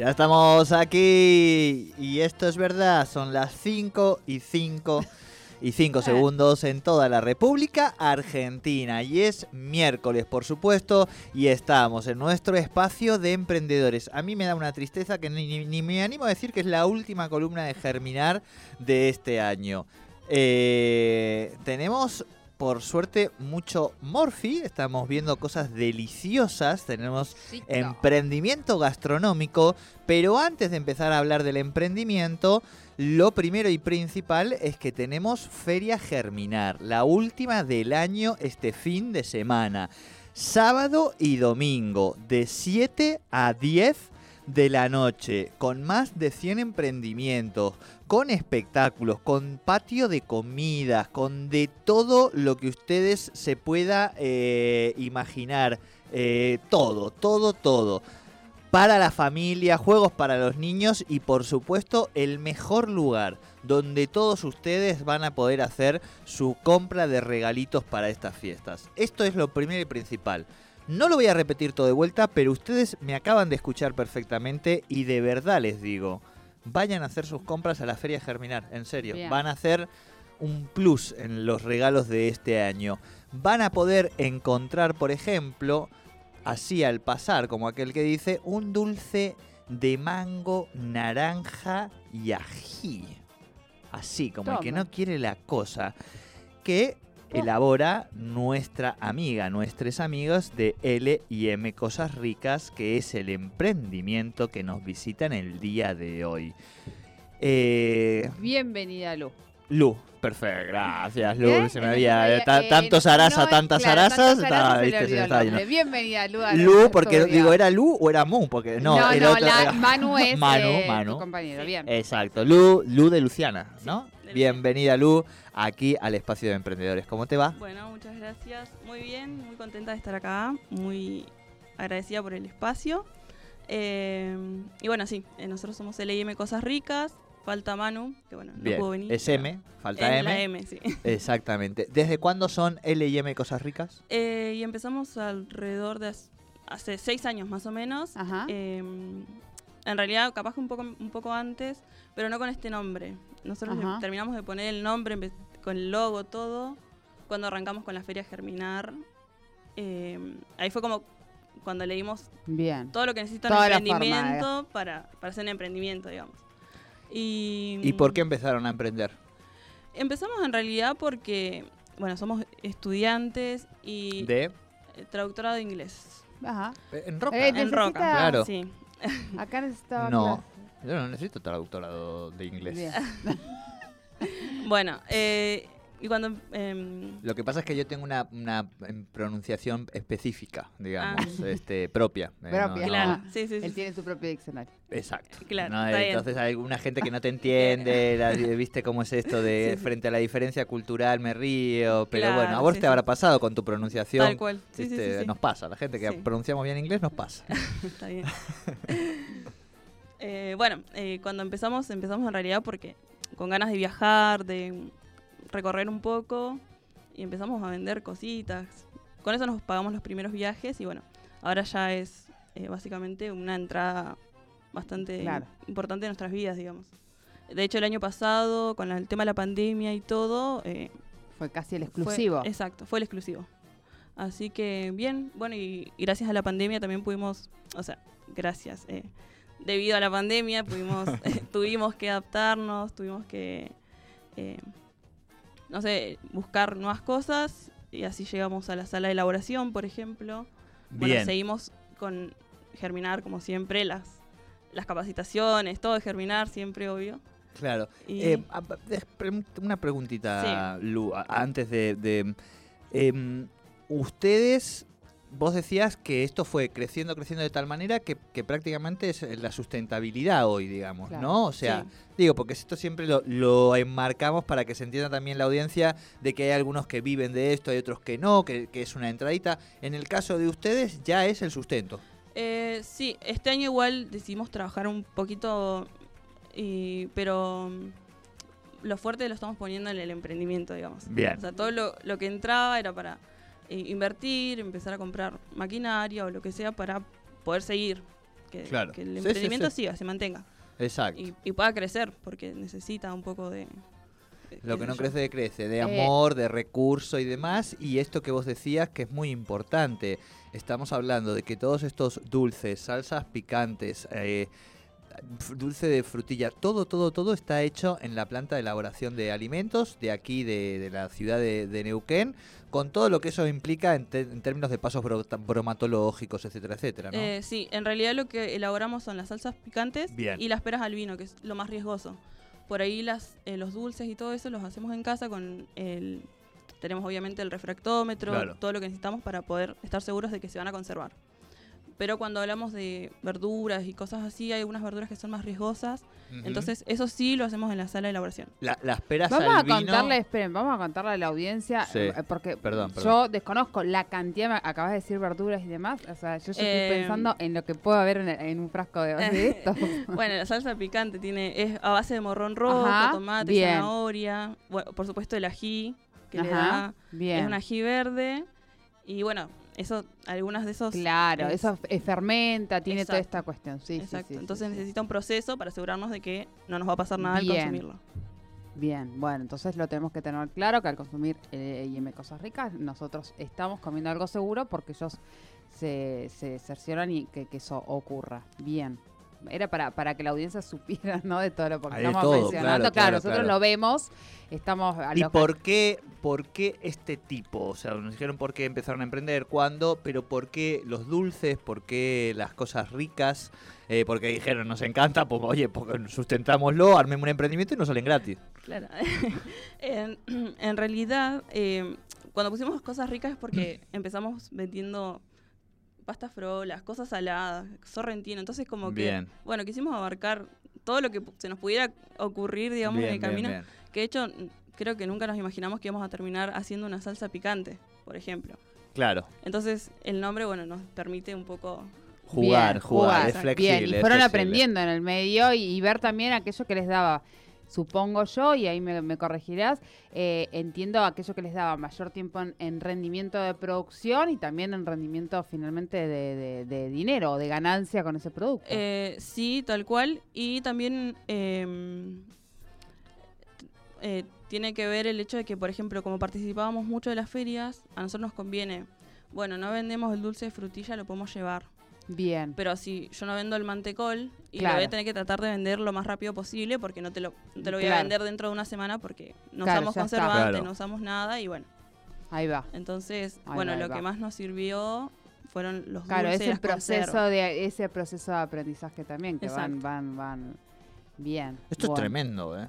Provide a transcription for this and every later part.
Ya estamos aquí y esto es verdad, son las 5 y 5 y 5 segundos en toda la República Argentina y es miércoles por supuesto y estamos en nuestro espacio de emprendedores. A mí me da una tristeza que ni, ni- me animo a decir que es la última columna de Germinar de este año. Eh, tenemos por suerte mucho Morphy, estamos viendo cosas deliciosas, tenemos emprendimiento gastronómico, pero antes de empezar a hablar del emprendimiento, lo primero y principal es que tenemos Feria Germinar, la última del año este fin de semana, sábado y domingo, de 7 a 10 de la noche, con más de 100 emprendimientos, con espectáculos, con patio de comidas, con de todo lo que ustedes se pueda eh, imaginar. eh, todo, todo, todo. Para la familia, juegos para los niños y por supuesto el mejor lugar donde todos ustedes van a poder hacer su compra de regalitos para estas fiestas. Esto es lo primero y principal. No lo voy a repetir todo de vuelta, pero ustedes me acaban de escuchar perfectamente y de verdad les digo, vayan a hacer sus compras a la Feria Germinar, en serio. Bien. Van a hacer un plus en los regalos de este año. Van a poder encontrar, por ejemplo, así al pasar, como aquel que dice, un dulce de mango, naranja y ají. Así, como el que no quiere la cosa. Que elabora nuestra amiga, nuestros amigos de L y M Cosas Ricas, que es el emprendimiento que nos visitan el día de hoy. Eh, Bienvenida, Lu. Lu, perfecto, gracias Lu, ¿Eh? se me había eh, ta- eh, tantos arasa, no, tantas claro, arasas, tantas se el. Bienvenida, Lu. a Lu, porque digo, ¿era Lu o era Mu? Porque no, no, el no, otro la- era- Manu es Manu, eh, Manu. tu compañero, bien. Exacto, Lu, Lu de Luciana, ¿no? de Bienvenida Lu aquí al espacio de emprendedores. ¿Cómo te va? Bueno, muchas gracias. Muy bien, muy contenta de estar acá. Muy agradecida por el espacio. Eh, y bueno, sí, eh, nosotros somos LIM Cosas Ricas. Falta Manu, que bueno, no Bien, pudo venir. es M, falta Es M. la M, sí. Exactamente. ¿Desde cuándo son L y M Cosas Ricas? Eh, y empezamos alrededor de hace- seis años más o menos. Ajá. Eh, en realidad, capaz que un poco, un poco antes, pero no con este nombre. Nosotros Ajá. terminamos de poner el nombre con el logo, todo, cuando arrancamos con la Feria Germinar. Eh, ahí fue como cuando le dimos Bien. todo lo que necesita un forma, emprendimiento para, para hacer un emprendimiento, digamos. Y, ¿Y por qué empezaron a emprender? Empezamos en realidad porque, bueno, somos estudiantes y De traductora de inglés. Ajá. Eh, en roca. Eh, En Roca, Claro. Sí. Acá necesitaba. No, yo no necesito traductorado de inglés. Bien. Bueno, eh, y cuando... em, Lo que pasa es que yo tengo una, una, em, pronunciación específica, digamos, Ah. este, propia. Eh, Propia. claro, sí, sí, sí. Él tiene su propio diccionario. Exacto. Claro. Entonces hay alguna gente que no te entiende, la- viste cómo es esto de Sí, sí. frente a la diferencia cultural me río, pero Claro, bueno, a vos sí, te sí. habrá pasado con tu pronunciación. Tal cual. Sí, sí, este, sí, sí. Nos pasa, la gente que Sí. pronunciamos bien inglés nos pasa. Está bien. Eh, bueno, eh, cuando empezamos, empezamos en realidad porque con ganas de viajar, de recorrer un poco y empezamos a vender cositas. Con eso nos pagamos los primeros viajes y bueno, ahora ya es eh, básicamente una entrada bastante Claro. importante en nuestras vidas, digamos. De hecho, el año pasado, con el tema de la pandemia y todo, eh, Fue casi el fue- exclusivo. exacto, fue el exclusivo. Así que bien, bueno, y, y gracias a la pandemia también pudimos, o sea, gracias. eh, debido a la pandemia pudimos, tuvimos que adaptarnos, tuvimos que, eh, no sé, buscar nuevas cosas y así llegamos a la sala de elaboración, por ejemplo. Bueno, seguimos con Germinar, como siempre, las, las capacitaciones, todo de Germinar, siempre, obvio. Claro. Y- Eh, una preguntita, Lu, antes de... de, em, ustedes, vos decías que esto fue creciendo, creciendo de tal manera que, que prácticamente es la sustentabilidad hoy, digamos, Claro. ¿no? O sea, Sí. digo, porque esto siempre lo, lo enmarcamos para que se entienda también la audiencia de que hay algunos que viven de esto, hay otros que no, que, que es una entradita. En el caso de ustedes ya es el sustento. Eh, sí, este año igual decidimos trabajar un poquito, y, pero mm, lo fuerte lo estamos poniendo en el emprendimiento, digamos. Bien. O sea, todo lo, lo que entraba era para eh, invertir, empezar a comprar maquinaria o lo que sea para poder seguir. Que, Claro. que el Sí, sí, emprendimiento sí. siga, se mantenga Exacto. y, y pueda crecer, porque necesita un poco de... de- Lo que no yo. crece, crece, de Eh, amor, de recurso y demás. Y esto que vos decías que es muy importante. Estamos hablando de que todos estos dulces, salsas picantes, eh, dulce de frutilla, todo, todo, todo está hecho en la planta de elaboración de alimentos de aquí, de, de la ciudad de, de Neuquén, con todo lo que eso implica en, te- en términos de pasos bro- bromatológicos, etcétera, etcétera, ¿no? Eh, sí, en realidad lo que elaboramos son las salsas picantes Bien. y las peras al vino, que es lo más riesgoso. Por ahí las, eh, los dulces y todo eso los hacemos en casa con el... Tenemos obviamente el refractómetro, Claro. todo lo que necesitamos para poder estar seguros de que se van a conservar. Pero cuando hablamos de verduras y cosas así, hay algunas verduras que son más riesgosas. Entonces, eso sí lo hacemos en la sala de elaboración. La- las peras Vamos al a vino- contarle, esperen, vamos a contarle a la audiencia, Sí. eh, porque Perdón, yo perdón. desconozco la cantidad, me acabas de decir verduras y demás, o sea, yo ya Eh, estoy pensando en lo que puede haber en, en un frasco de, de esto. Bueno, la salsa picante tiene es a base de morrón rojo, Ajá, tomate, bien. zanahoria, bueno, por supuesto el ají, que le Ajá, da bien. Es un ají verde. Y bueno, eso, algunas de esos. Claro, es- eso fermenta, tiene toda esta cuestión. Sí, sí, Exacto. sí, sí, Entonces sí. necesita un proceso para asegurarnos de que no nos va a pasar nada Bien. al consumirlo. Bien, bueno, entonces lo tenemos que tener claro que al consumir eh, IM cosas ricas, nosotros estamos comiendo algo seguro porque ellos se, se cercioran y que, que eso ocurra. Bien. Era para, para que la audiencia supiera, ¿no? De todo lo que Hay de estamos todo, mencionando. claro, Claro, claro, nosotros claro. lo vemos, estamos ¿Y los- por qué, por qué este tipo? O sea, nos dijeron por qué empezaron a emprender, cuándo, pero por qué los dulces, por qué las cosas ricas, eh, porque dijeron, nos encanta, pues oye, pues, sustentámoslo, armemos un emprendimiento y nos salen gratis. Claro. en, en realidad, eh, cuando pusimos cosas ricas es porque empezamos vendiendo pastas frolas, cosas saladas, sorrentino. Entonces, como que. Bien. Bueno, quisimos abarcar todo lo que se nos pudiera ocurrir, digamos, en Bien, el bien, camino. bien. Que de hecho, creo que nunca nos imaginamos que íbamos a terminar haciendo una salsa picante, por ejemplo. Claro, Entonces, el nombre, bueno, nos permite un poco. jugar, Bien, jugar, es Bien, flexible. y es fueron flexible. aprendiendo en el medio y, y ver también aquello que les daba, supongo yo, y ahí me, corregirás, eh, entiendo aquello que les daba mayor tiempo en, en rendimiento de producción y también en rendimiento finalmente de, de- de dinero de ganancia con ese producto. Eh, sí, tal cual. Y también em, eh, tiene que ver el hecho de que, por ejemplo, como participábamos mucho de las ferias, a nosotros nos conviene. Bueno, no vendemos el dulce de frutilla, lo podemos llevar. Bien. Pero si yo no vendo el mantecol y lo Claro. voy a tener que tratar de vender lo más rápido posible porque no te lo, no te lo voy a vender dentro de una semana porque no Claro, usamos conservante, Claro. no usamos nada y bueno. Ahí va. Entonces, Ahí bueno, va, lo va. que más nos sirvió fueron los Claro, dulces ese proceso conservas. de ese proceso de aprendizaje también, que van, Exacto. van, van bien. Esto es tremendo, ¿eh?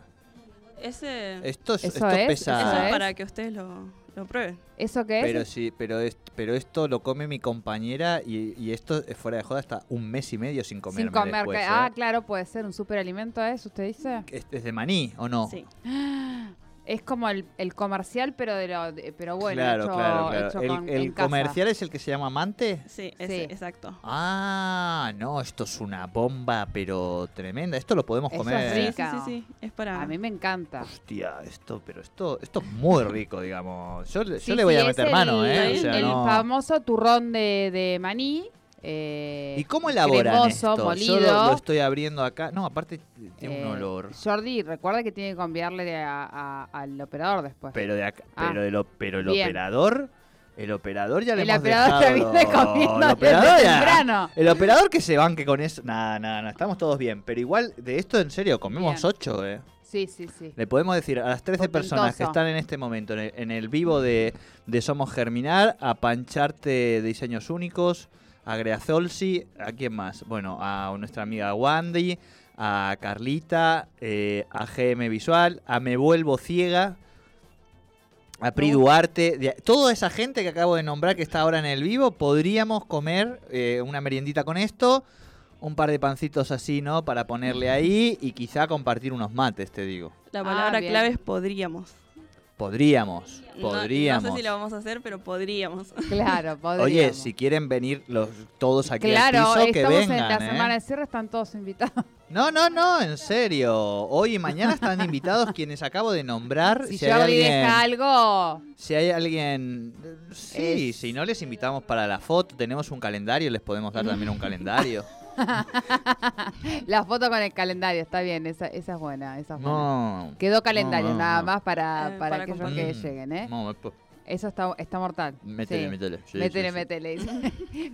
Ese, Esto, es, Eso esto es, pesa... eso ¿Eso es es? para que ustedes lo, lo prueben. ¿Eso qué es? Pero sí, pero, es- pero esto lo come mi compañera y, y esto es fuera de joda hasta un mes y medio sin comer. Sin comer. después, que- ¿eh? Ah, claro, puede ser un superalimento eso, ¿usted dice? ¿Es, es de maní o no? Sí. Es como el, el comercial, pero de lo, de- pero bueno, claro, hecho, claro, claro. hecho El, con- el en casa. comercial es el que se llama Amante. Sí, ese, Sí. exacto. Ah, no, esto es una bomba, pero tremenda. Esto lo podemos Eso es comer. Sí, sí, rica. sí, sí, es para... A mí me encanta. Hostia, esto, pero esto, esto es muy rico, digamos. Yo, le- yo Sí, le voy sí, a es meter el- mano, ¿eh? El, O sea, el no- famoso turrón de, de maní. Eh, ¿Y cómo elaboran cremoso, esto? Yo lo, lo estoy abriendo acá. No, aparte tiene un eh, olor. Jordi, recuerda que tiene que enviarle a- a- al operador después. Pero de acá, Ah, pero de lo, pero el operador El operador ya le El hemos operador dejado- viene comiendo el operador ya-. El operador que se banque con eso. Nada, nada, nada. Estamos todos bien. Pero igual, de esto en serio, comemos Bien. ocho, eh. Sí, sí, sí. Le podemos decir a las 13 personas que están en este momento en el, en el vivo de, de Somos Germinar, a Pancharte Diseños Únicos, a Greazolsi, ¿a quién más? Bueno, a nuestra amiga Wandy, a Carlita, eh, a GM Visual, a Me Vuelvo Ciega, a Pri. Duarte, de- toda esa gente que acabo de nombrar que está ahora en el vivo, podríamos comer eh, una meriendita con esto, un par de pancitos así, ¿no? Para ponerle ahí y quizá compartir unos mates, te digo. La Ah, palabra bien. clave es podríamos. Podríamos, No- podríamos. No, sé si lo vamos a hacer, pero podríamos. Claro, podríamos. Oye, si quieren venir los todos aquí Claro, al piso, que estamos vengan, en la ¿eh? semana de cierre, están todos invitados. No, no, no, en serio. Hoy y mañana están invitados quienes acabo de nombrar. Si si, hay Jordi alguien, deja algo, si hay alguien, sí, Es- si no les invitamos para la foto, tenemos un calendario, les podemos dar también un calendario. la foto con el calendario, está bien, esa, esa es buena, esa es buena. No. Quedó calendario, No, no, nada no. más para, Eh, para, para aquellos que lleguen, ¿eh? No, Eso está, está mortal. métele, Sí. métele. sí, métele, sí, métele.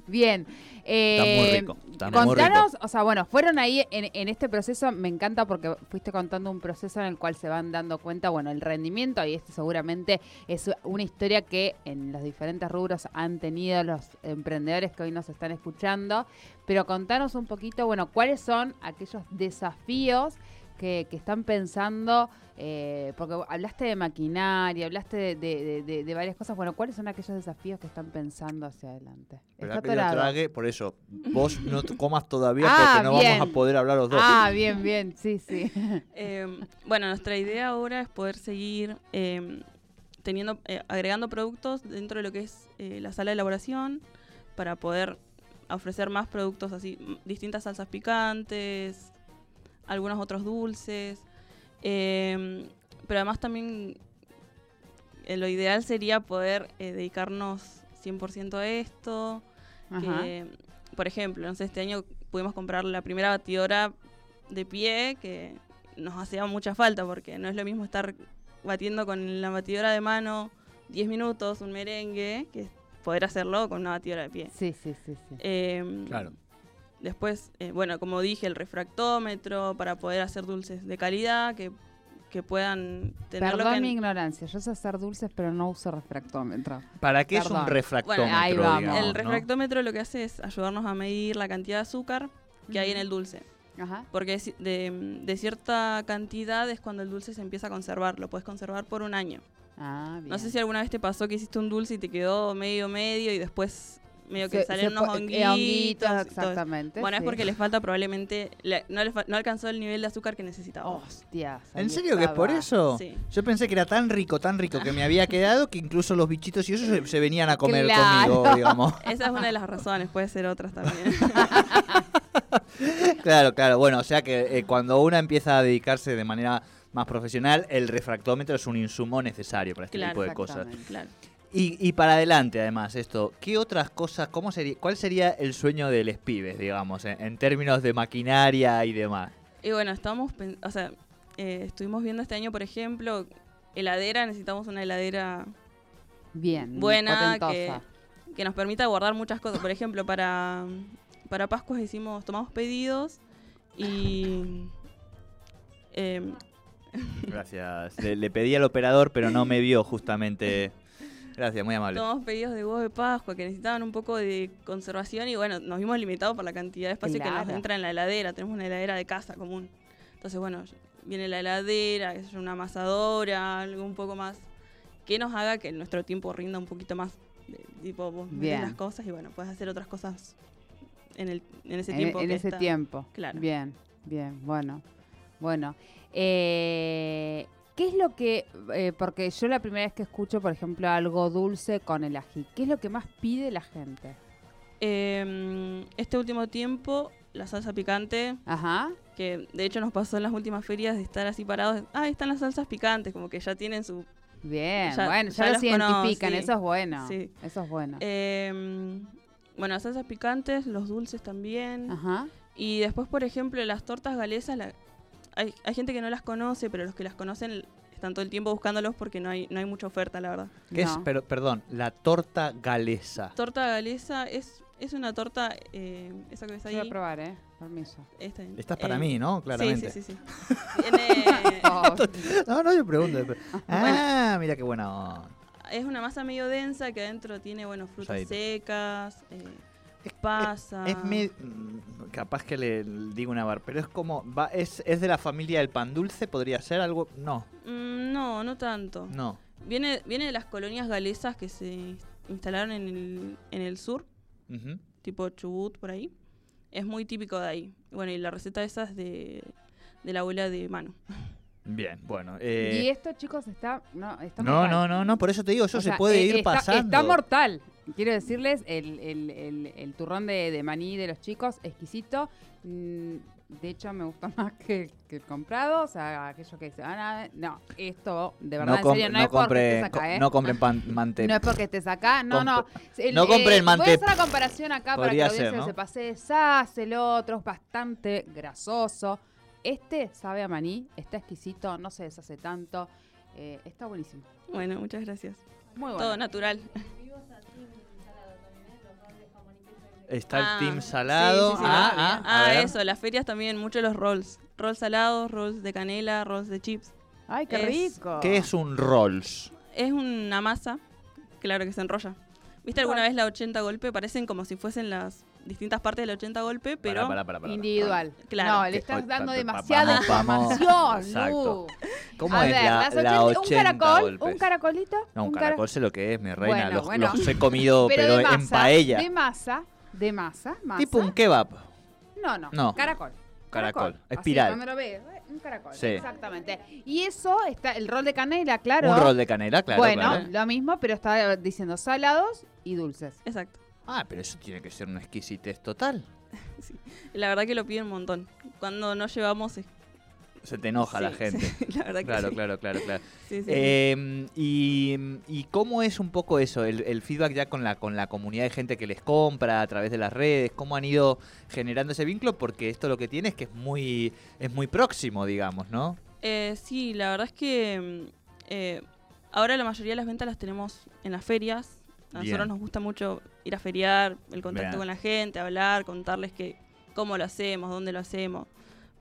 Bien. Está muy eh, rico, está muy Contanos, o sea, bueno, fueron ahí en, en este proceso, me encanta porque fuiste contando un proceso en el cual se van dando cuenta, bueno, el rendimiento, y este seguramente es una historia que en los diferentes rubros han tenido los emprendedores que hoy nos están escuchando, pero contanos un poquito, bueno, cuáles son aquellos desafíos que, que están pensando, eh, porque hablaste de maquinaria, hablaste de, de- de- de- de varias cosas, bueno, ¿cuáles son aquellos desafíos que están pensando hacia adelante? Esperá Está que yo trague, por eso, vos no comas todavía Ah, porque no bien. vamos a poder hablar los dos. Ah, bien, bien, sí, sí. Eh, bueno, nuestra idea ahora es poder seguir eh, teniendo, eh, agregando productos dentro de lo que es eh, la sala de elaboración para poder ofrecer más productos así, distintas salsas picantes, algunos otros dulces. eh, pero además también eh, lo ideal sería poder eh, dedicarnos 100% a esto. Que, por ejemplo, no sé, este año pudimos comprar la primera batidora de pie que nos hacía mucha falta porque no es lo mismo estar batiendo con la batidora de mano 10 minutos un merengue que poder hacerlo con una batidora de pie. Sí, sí, sí, sí. Eh, Claro. Después, eh, bueno, como dije, el refractómetro para poder hacer dulces de calidad que, que puedan tener lo Perdón que... mi ignorancia, yo sé hacer dulces, pero no uso refractómetro. ¿Para qué es un refractómetro? Bueno, ahí vamos. digamos, el ¿no? refractómetro lo que hace es ayudarnos a medir la cantidad de azúcar que hay en el dulce. Ajá. Porque de, de cierta cantidad es cuando el dulce se empieza a conservar. Lo puedes conservar por un año. Ah, bien. No sé si alguna vez te pasó que hiciste un dulce y te quedó medio medio y después medio que Se- salen se unos po- eh, honguitos. honguitos, exactamente. Bueno, es porque le falta probablemente, le- no, le fa- no alcanzó el nivel de azúcar que necesitaba. Hostias. ahí ¿En serio que es por eso? Sí. Yo pensé que era tan rico, tan rico que me había quedado que incluso los bichitos y eso se, se venían a comer Claro. conmigo, digamos. Esa es una de las razones, puede ser otras también. Claro, claro. Bueno, o sea que eh, cuando una empieza a dedicarse de manera más profesional, el refractómetro es un insumo necesario para este Claro, tipo de cosas. claro. Y, y para adelante, además, esto, ¿qué otras cosas, cómo sería, cuál sería el sueño de los pibes, digamos, en, en términos de maquinaria y demás? Y bueno, estamos, o sea, eh, estuvimos viendo este año, por ejemplo, heladera, necesitamos una heladera Bien. buena que, que nos permita guardar muchas cosas. Por ejemplo, para, para Pascuas hicimos, tomamos pedidos y em, Gracias. Le, le pedí al operador, pero no me vio justamente. Gracias, muy amable. tomamos pedidos de huevos de Pascua que necesitaban un poco de conservación y bueno, nos vimos limitados por la cantidad de espacio que Claro. nos entra en la heladera. Tenemos una heladera de casa común. Entonces, bueno, viene la heladera, yo, una amasadora, algo un poco más que nos haga que nuestro tiempo rinda un poquito más. de- tipo, vos Bien. las cosas y bueno, puedes hacer otras cosas en, el, en ese En, tiempo. en que ese está- tiempo. Claro. Bien, bien, bueno. Bueno. Eh, ¿Qué es lo que, eh, porque yo la primera vez que escucho, por ejemplo, algo dulce con el ají, ¿qué es lo que más pide la gente? Em, este último tiempo, la salsa picante, Ajá. que de hecho nos pasó en las últimas ferias de estar así parados. Ah, ahí están las salsas picantes, como que ya tienen su... Bien, Ya- bueno, ya, ya los los conozco, identifican, sí. eso es bueno. Sí. Eso es bueno. Em, bueno, las salsas picantes, los dulces también. Ajá. Y después, por ejemplo, las tortas galesas, la- hay, hay gente que no las conoce, pero los que las conocen están todo el tiempo buscándolos porque no hay, no hay mucha oferta, la verdad. ¿Qué es, pero, perdón, la torta galesa? Torta galesa es, es una torta, eh, esa que ves Yo voy a ahí. probar, ¿eh? Permiso. esta, Esta es para eh, mí, ¿no? Claramente. Sí, sí, sí. sí. Tiene, Oh, No, no, yo pregunto. pero- Ah, mira qué buena onda. es una masa medio densa que adentro tiene, bueno, frutas Ahí. secas, eh, pasa. Es me- mm, capaz que le digo una bar, pero es como va, es, es de la familia del pan dulce, podría ser algo, no, Mm, no, no tanto. no. Viene, viene de las colonias galesas que se instalaron en el, en el sur, Ujú. tipo Chubut, por ahí. Es muy típico de ahí. Bueno, y la receta esa es de, de la abuela de Manu. Bien, bueno. Y eh, esto, chicos, está. No, está no, no, no, no, por eso te digo, eso O se sea, puede eh, ir está, pasando. Está mortal. Quiero decirles, el, el- el- el turrón de, de maní de los chicos, exquisito. Mm, De hecho, me gustó más que, que el comprado. O sea, aquello que se van a... No, esto, de verdad, no, en serio, no, no es porque compren, estés acá, ¿eh? no compren pan, mante. No es porque estés acá, no, no. El- no compren Voy a hacer la comparación acá para que la audiencia se pase de sas, el otro es bastante grasoso. Este sabe a maní, está exquisito, no se deshace tanto. eh, está buenísimo. Bueno, muchas gracias. Muy bueno. Todo natural. Está el Ah, team salado. sí, sí, ah, ah, Ah, eso, las ferias también, mucho los rolls. Rolls salados, rolls de canela, rolls de chips. Ay, qué es- rico. ¿Qué es un rolls? Es una masa, claro que se enrolla. ¿Viste alguna vez la 80 golpe? Parecen como si fuesen las distintas partes de la 80 golpe, pero Pará, pará, pará, pará. Individual. Claro. No, le estás dando demasiada información. Lu. ¿Cómo A es ver, la, las la 80 80 un caracol, golpes? un caracolito. No, un cara- caracol sé lo que es, mi reina. Bueno, los, bueno. los he comido, pero, de en paella. De masa, de masa, masa. Tipo un kebab. No, no, No. caracol. Caracol, Así, espiral. cuando lo ves, eh, un caracol. Sí. Exactamente. Y eso está, el rol de canela, claro. Un rol de canela, claro. bueno, claro. lo mismo, pero está diciendo salados y dulces. exacto. Ah, pero eso tiene que ser una exquisitez total. La verdad que lo piden un montón. Cuando no llevamos, es- Se te enoja la gente. sí, la verdad que Claro, sí. claro, claro, claro. Eh, y, y cómo es un poco eso, el, el feedback ya con la, con la comunidad de gente que les compra a través de las redes, cómo han ido generando ese vínculo, porque esto lo que tiene es que es muy, es muy próximo, digamos, ¿no? Eh, sí, la verdad es que mm, eh, ahora la mayoría de las ventas las tenemos en las ferias. A Bien. nosotros nos gusta mucho ir a feriar, el contacto Bien. con la gente, hablar, contarles que cómo lo hacemos, dónde lo hacemos,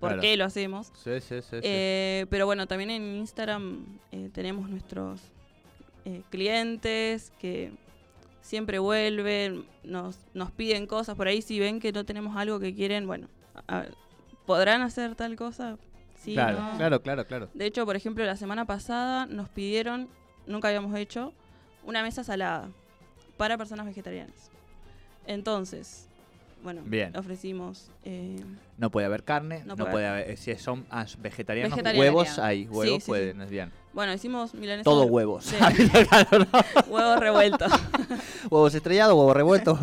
por Claro. qué lo hacemos. Sí, sí, sí. Eh, pero bueno, también en Instagram eh, tenemos nuestros eh, clientes que siempre vuelven, nos, nos piden cosas por ahí. Si ven que no tenemos algo que quieren, bueno, a- a- ¿podrán hacer tal cosa? Sí, claro, ¿no? claro, claro, claro. De hecho, por ejemplo, la semana pasada nos pidieron, nunca habíamos hecho, una mesa salada para personas vegetarianas. Entonces, bueno, Bien. ofrecimos... eh, No puede haber carne, no, No puede, puede haber, si son ah, vegetarianos, Vegetariano. huevos hay, Sí, huevos sí, sí. pueden, es bien. bueno, hicimos milanesas... Todo huevos. Sí, ¿no? huevos revueltos. Huevos estrellados, huevos revueltos.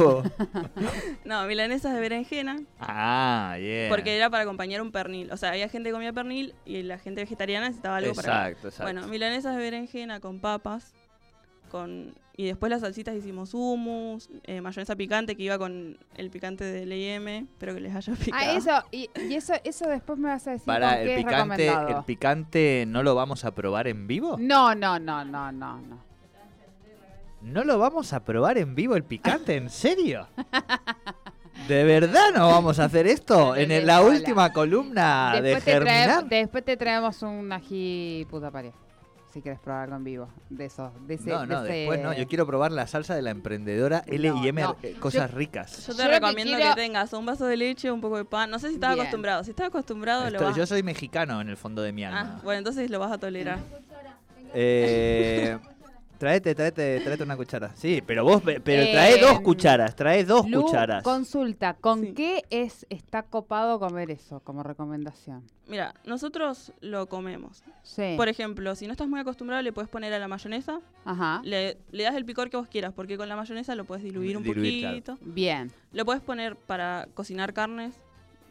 no, milanesas de berenjena, Ah, bien. porque era para acompañar un pernil. O sea, había gente que comía pernil y la gente vegetariana necesitaba algo para... Exacto, exacto. Bueno, milanesas de berenjena con papas, con y después las salsitas hicimos hummus, eh, mayonesa picante que iba con el picante del M, espero que les haya picado. Ah, eso, y, y eso, eso después me vas a decir Para el qué es picante, recomendado. el picante no lo vamos a probar en vivo. No, no, no, no, no, no. ¿No lo vamos a probar en vivo el picante? ¿En serio? ¿De verdad no vamos a hacer esto? En el- la última columna de después, te trae- Germinar. después te traemos un ají puta pared. Si quieres probar algo en vivo. De esos. De ese, No, no, de ese- después no. Yo quiero probar la salsa de la emprendedora L y M, no. eh, cosas ricas. Yo te Yo lo que recomiendo que, tengas un vaso de leche, un poco de pan. No sé si estás Bien. acostumbrado. Si estás acostumbrado, lo vas... yo soy mexicano en el fondo de mi Ah, alma. bueno, entonces lo vas a tolerar. Eh, tráete, tráete, tráete una cuchara. Sí, pero vos, pe- pero Eh, trae dos cucharas, trae dos Lu, cucharas. consulta, ¿con Sí. qué es está copado comer eso como recomendación? Mira, nosotros lo comemos. Sí. Por ejemplo, si no estás muy acostumbrado, le puedes poner a la mayonesa. Ajá. Le, le das el picor que vos quieras, porque con la mayonesa lo puedes diluir un Diluir, claro. poquito. Bien. Lo puedes poner para cocinar carnes.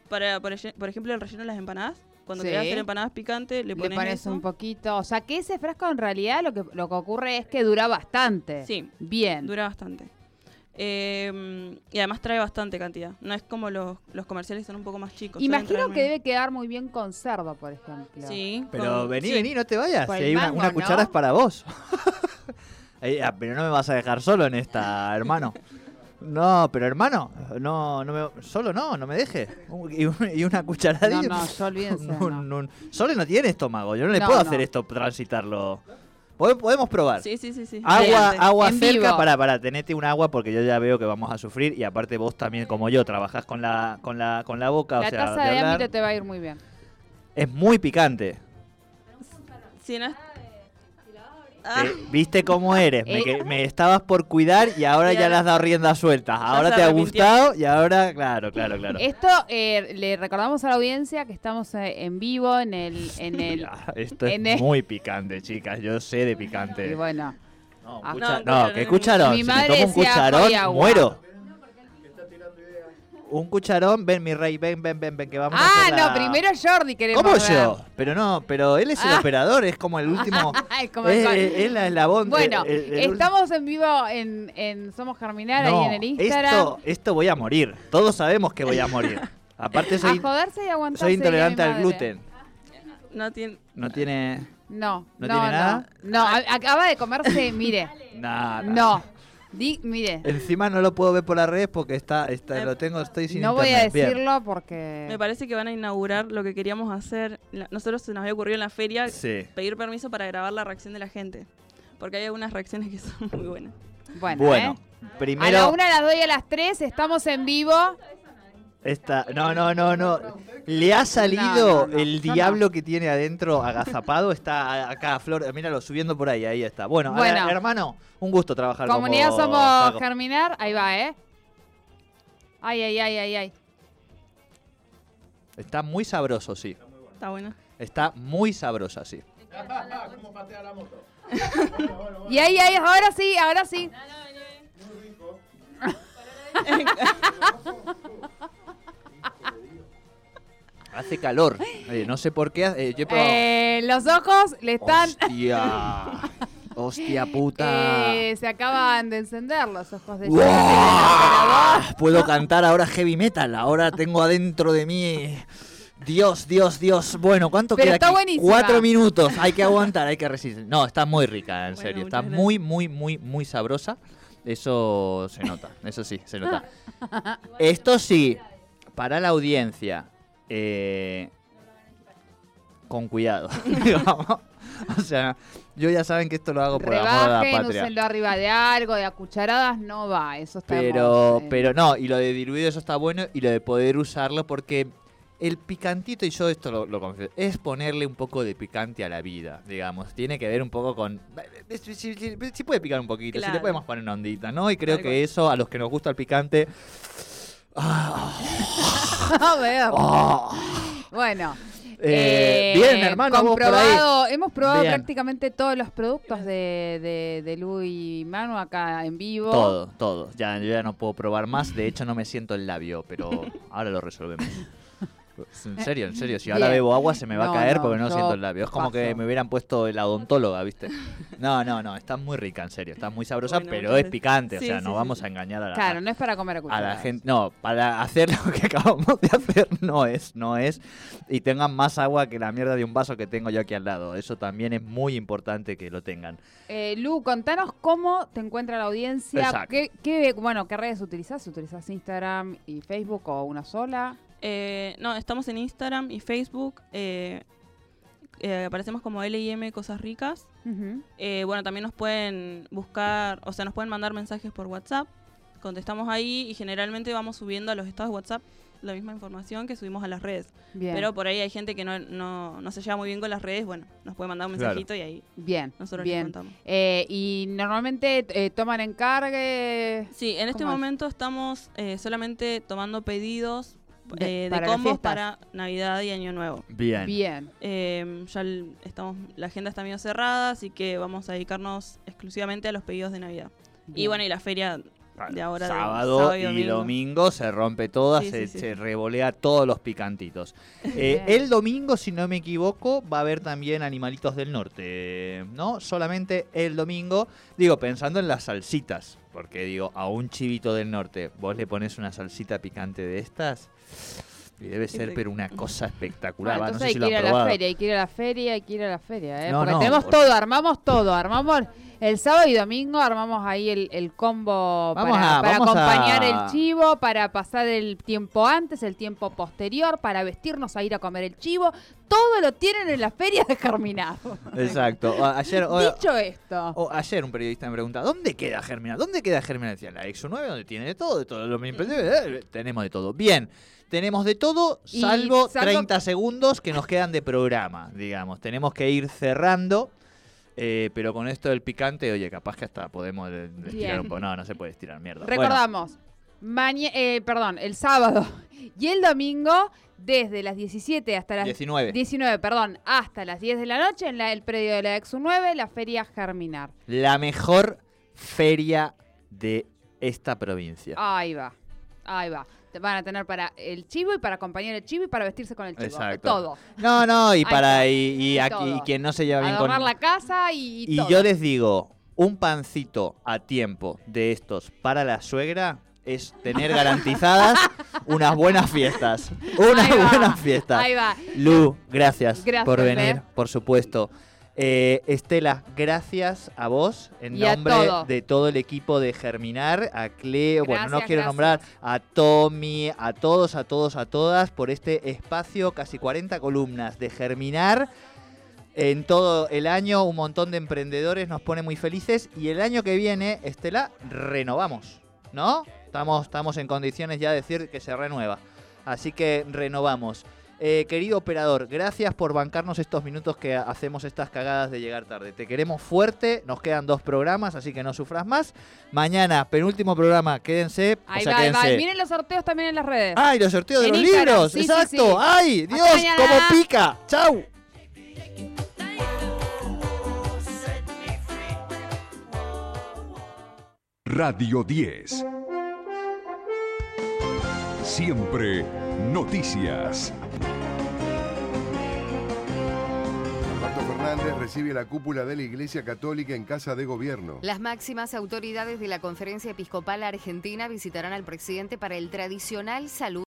Para, por, por ejemplo, el relleno de las empanadas. Cuando Sí. querés hacer empanadas picantes, le Le pones, eso. un poquito. O sea, que ese frasco en realidad lo que, lo que ocurre es que dura bastante. Sí, Bien. dura bastante. Eh, y además trae bastante cantidad. No es como los, los comerciales, son un poco más chicos. Imagino que debe quedar muy bien con cerdo, por ejemplo. Sí. Pero con- vení, sí. vení, no te vayas. Si hay una, mango, una ¿no? cuchara es para vos. Eh, ah, pero no me vas a dejar solo en esta, hermano. No, pero hermano, no, no me, solo no, no me deje. Y, un- y una cucharadilla. No, no, yo olvídense, no. Sole no tiene estómago, yo no le No, puedo no. hacer esto, transitarlo. Pode- Podemos probar. Sí, sí, sí. sí. Agua, Adelante. agua En cerca, vivo. para, para, tenete un agua porque yo ya veo que vamos a sufrir y aparte vos también como yo trabajás con la, con la, con la boca, La o sea, taza de de hablar. ámbito te va a ir muy bien. es muy picante. Sí, no es- Ah, Eh, ¿Viste cómo eres? Me, Eh. que- me estabas por cuidar y ahora ya le has dado rienda suelta. Ahora te ha gustado y ahora, claro, claro, claro. Esto eh, le recordamos a la audiencia que estamos eh, en vivo en el en el Esto es el- muy picante, chicas. Yo sé de picante. y bueno, No, un Ah. cucha- No, no, pero ¿qué no- cucharón? Mi si me tomo un cucharón, muero. Un cucharón, ven mi rey, ven, ven, ven, ven, que vamos a Ah, no, la- primero Jordi queremos ¿Cómo ver. yo? Pero no, pero él es el Ah. operador, es como el último. Es como el es, la eslabón. Bueno, el- el- el estamos en vivo en, en Somos Germinar, No, ahí en el Instagram. Esto, esto voy a morir. Todos sabemos que voy a morir. Aparte soy, a joderse y aguantarse. soy intolerante al gluten. no tiene. No tiene No, ¿No no, tiene no. nada? No, acaba de comerse, mire. nada. No. Di, mire. Encima no lo puedo ver por las redes porque está, está Eh, lo tengo, estoy sin No voy a. Bien. decirlo porque. Me parece que van a inaugurar lo que queríamos hacer. La- Nosotros se nos había ocurrido en la feria Sí. pedir permiso para grabar la reacción de la gente. Porque hay algunas reacciones que son muy buenas. Bueno, Bueno, ¿eh? A primero la una, a las dos y a las tres estamos en vivo. Esta no, no, no, no. Le ha salido No, no, no, el diablo que tiene adentro agazapado, está acá Flor, míralo subiendo por ahí, ahí está. Bueno, Bueno. a- hermano, un gusto trabajar con Comunidad Somos Paco. Germinar. Ahí va, ¿eh? Ay, ay, ay, ay, ay. Está muy sabroso, sí. Está buena. Está muy sabrosa, sí. Y ahí, ahí, ahora sí, ahora sí. Hace calor. Eh, no sé por qué. eh, yo he probado- Eh, los ojos le están. Hostia. Hostia puta. Eh, se acaban de encender los ojos de Puedo cantar ahora heavy metal. Ahora tengo adentro de mí. Dios, Dios, Dios. Bueno, ¿cuánto Pero queda está aquí? buenísima. Cuatro minutos. Hay que aguantar, hay que resistir. No, está muy rica, en Bueno, serio. Está muchas muy, muy, muy, muy sabrosa. Eso se nota. Eso sí, se nota. Esto sí, para la audiencia. Eh, con cuidado. digamos. o sea, yo ya saben que esto lo hago por amor a la Rebajen, patria. úsenlo arriba de algo, de a cucharadas, no va. Eso está Pero, eh, pero no, y lo de diluido eso está bueno y lo de poder usarlo porque el picantito, y yo esto lo, lo confieso, es ponerle un poco de picante a la vida, digamos. Tiene que ver un poco con... Si, si- si- si puede picar un poquito, si le podemos poner una ondita, ¿no? Y creo que eso, a los que nos gusta el picante... ah, A ver. ah, Bueno. eh, eh, bien, hermano, vos hemos probado Bien. prácticamente todos los productos de, de, de Lu y Manu acá en vivo. Todo, todo. Ya, yo ya no puedo probar más. De hecho, no me siento el labio, pero ahora lo resolvemos. En serio, en serio. Si ahora Bien. bebo agua se me va No, a caer no, porque no yo siento el labio. Es como que paso. me hubieran puesto la odontóloga, ¿viste? No, no, no. Está muy rica, en serio. Está muy sabrosa, Bueno, pero entonces- es picante. sí, o sea, sí, no sí. vamos a engañar a la, Claro, no es para comer a a cucharadas. la gente. No, para hacer lo que acabamos de hacer no es, no es. Y tengan más agua que la mierda de un vaso que tengo yo aquí al lado. Eso también es muy importante que lo tengan. Eh, Lu, contanos cómo te encuentra la audiencia. Exacto. ¿Qué, qué, bueno, ¿Qué redes utilizás? ¿Utilizás Instagram y Facebook o una sola? Eh, no, estamos en Instagram y Facebook. eh, eh, aparecemos como LIM Cosas Ricas. Eh, bueno, también nos pueden buscar, o sea, nos pueden mandar mensajes por WhatsApp. Contestamos ahí y generalmente vamos subiendo a los estados de WhatsApp la misma información que subimos a las redes. Bien. Pero por ahí hay gente que no, no, no se lleva muy bien con las redes. Bueno, nos puede mandar un Claro. mensajito y ahí bien. nosotros les bien. contamos. Eh, y normalmente eh, toman encargue. Sí, en este ¿Cómo es? momento estamos eh, solamente tomando pedidos De- eh, de, combos para Navidad y Año Nuevo. Bien. Bien. Eh, ya el- estamos, la agenda está medio cerrada, así que vamos a dedicarnos exclusivamente a los pedidos de Navidad. Y bueno, y la feria de ahora de sábado, y domingo. domingo. se rompe toda, Sí, se, sí, sí. se revolea todos los picantitos. Eh, el domingo, si no me equivoco, va a haber también Animalitos del Norte, ¿no? Solamente el domingo, digo, pensando en las salsitas, porque digo, a un chivito del norte, vos le pones una salsita picante de estas, y debe ser, pero una cosa espectacular. Bueno, no entonces si hay lo que ir a la feria, hay que ir a la feria, hay que ir a la feria, ¿eh? Porque no, tenemos por- todo, armamos todo, armamos el sábado y domingo, armamos ahí el, el combo Vamos para, a- para vamos acompañar a- el chivo, para pasar el tiempo antes, el tiempo posterior, para vestirnos a ir a comer el chivo. Todo lo tienen en la feria de Germinado. Exacto. Ayer, o- Dicho esto, o ayer un periodista me pregunta, ¿dónde queda Germinal? ¿Dónde queda Germinal? Decía, la Exo 9, donde tiene de todo, de todo. Lo mismo, tenemos de todo. Bien, tenemos de todo, salvo, salvo- 30 segundos que nos quedan de programa, digamos. Tenemos que ir cerrando. eh, pero con esto del picante, oye, capaz que hasta podemos estirar un poco. No, no se puede estirar, mierda. recordamos, eh, perdón, el sábado y el domingo, desde las 17 hasta las 19. 19, perdón, hasta las 10 de la noche en la- el predio de la Exu 9, la feria Germinar. La mejor feria de esta provincia. Ahí va, ahí va. Te Van a tener para el chivo y para acompañar el chivo y para vestirse con el chivo. Exacto. Todo. No, no, y para y, y Y aquí y quien no se lleva bien con la casa y, Y todo. yo les digo, un pancito a tiempo de estos para la suegra es tener garantizadas unas buenas fiestas. Unas buenas fiestas. Ahí va. Lu, gracias, Gracias, por venir, Fer. por supuesto. Eh, Estela, gracias a vos en Y nombre todo. de todo el equipo de Germinar, a Cleo, bueno, no quiero gracias. nombrar a Tommy, a todos, a todos, a todas por este espacio, casi 40 columnas de Germinar. En todo el año, un montón de emprendedores nos pone muy felices. Y el año que viene, Estela, renovamos, ¿no? Estamos, estamos en condiciones ya de decir que se renueva. Así que renovamos. Eh, querido operador, gracias por bancarnos estos minutos que hacemos estas cagadas de llegar tarde. Te queremos fuerte, nos quedan dos programas, así que no sufras más. Mañana, penúltimo programa, quédense. Ahí o sea, va, ahí va. quédense. Miren los sorteos también en las redes. ¡Ay, los sorteos de En los Instagram, libros! sí, ¡Exacto! sí. ¡Ay, Dios! ¡Cómo pica! ¡Chau! Radio 10. Siempre noticias. Recibe la cúpula de la Iglesia Católica en Casa de Gobierno. Las máximas autoridades de la Conferencia Episcopal Argentina visitarán al presidente para el tradicional saludo.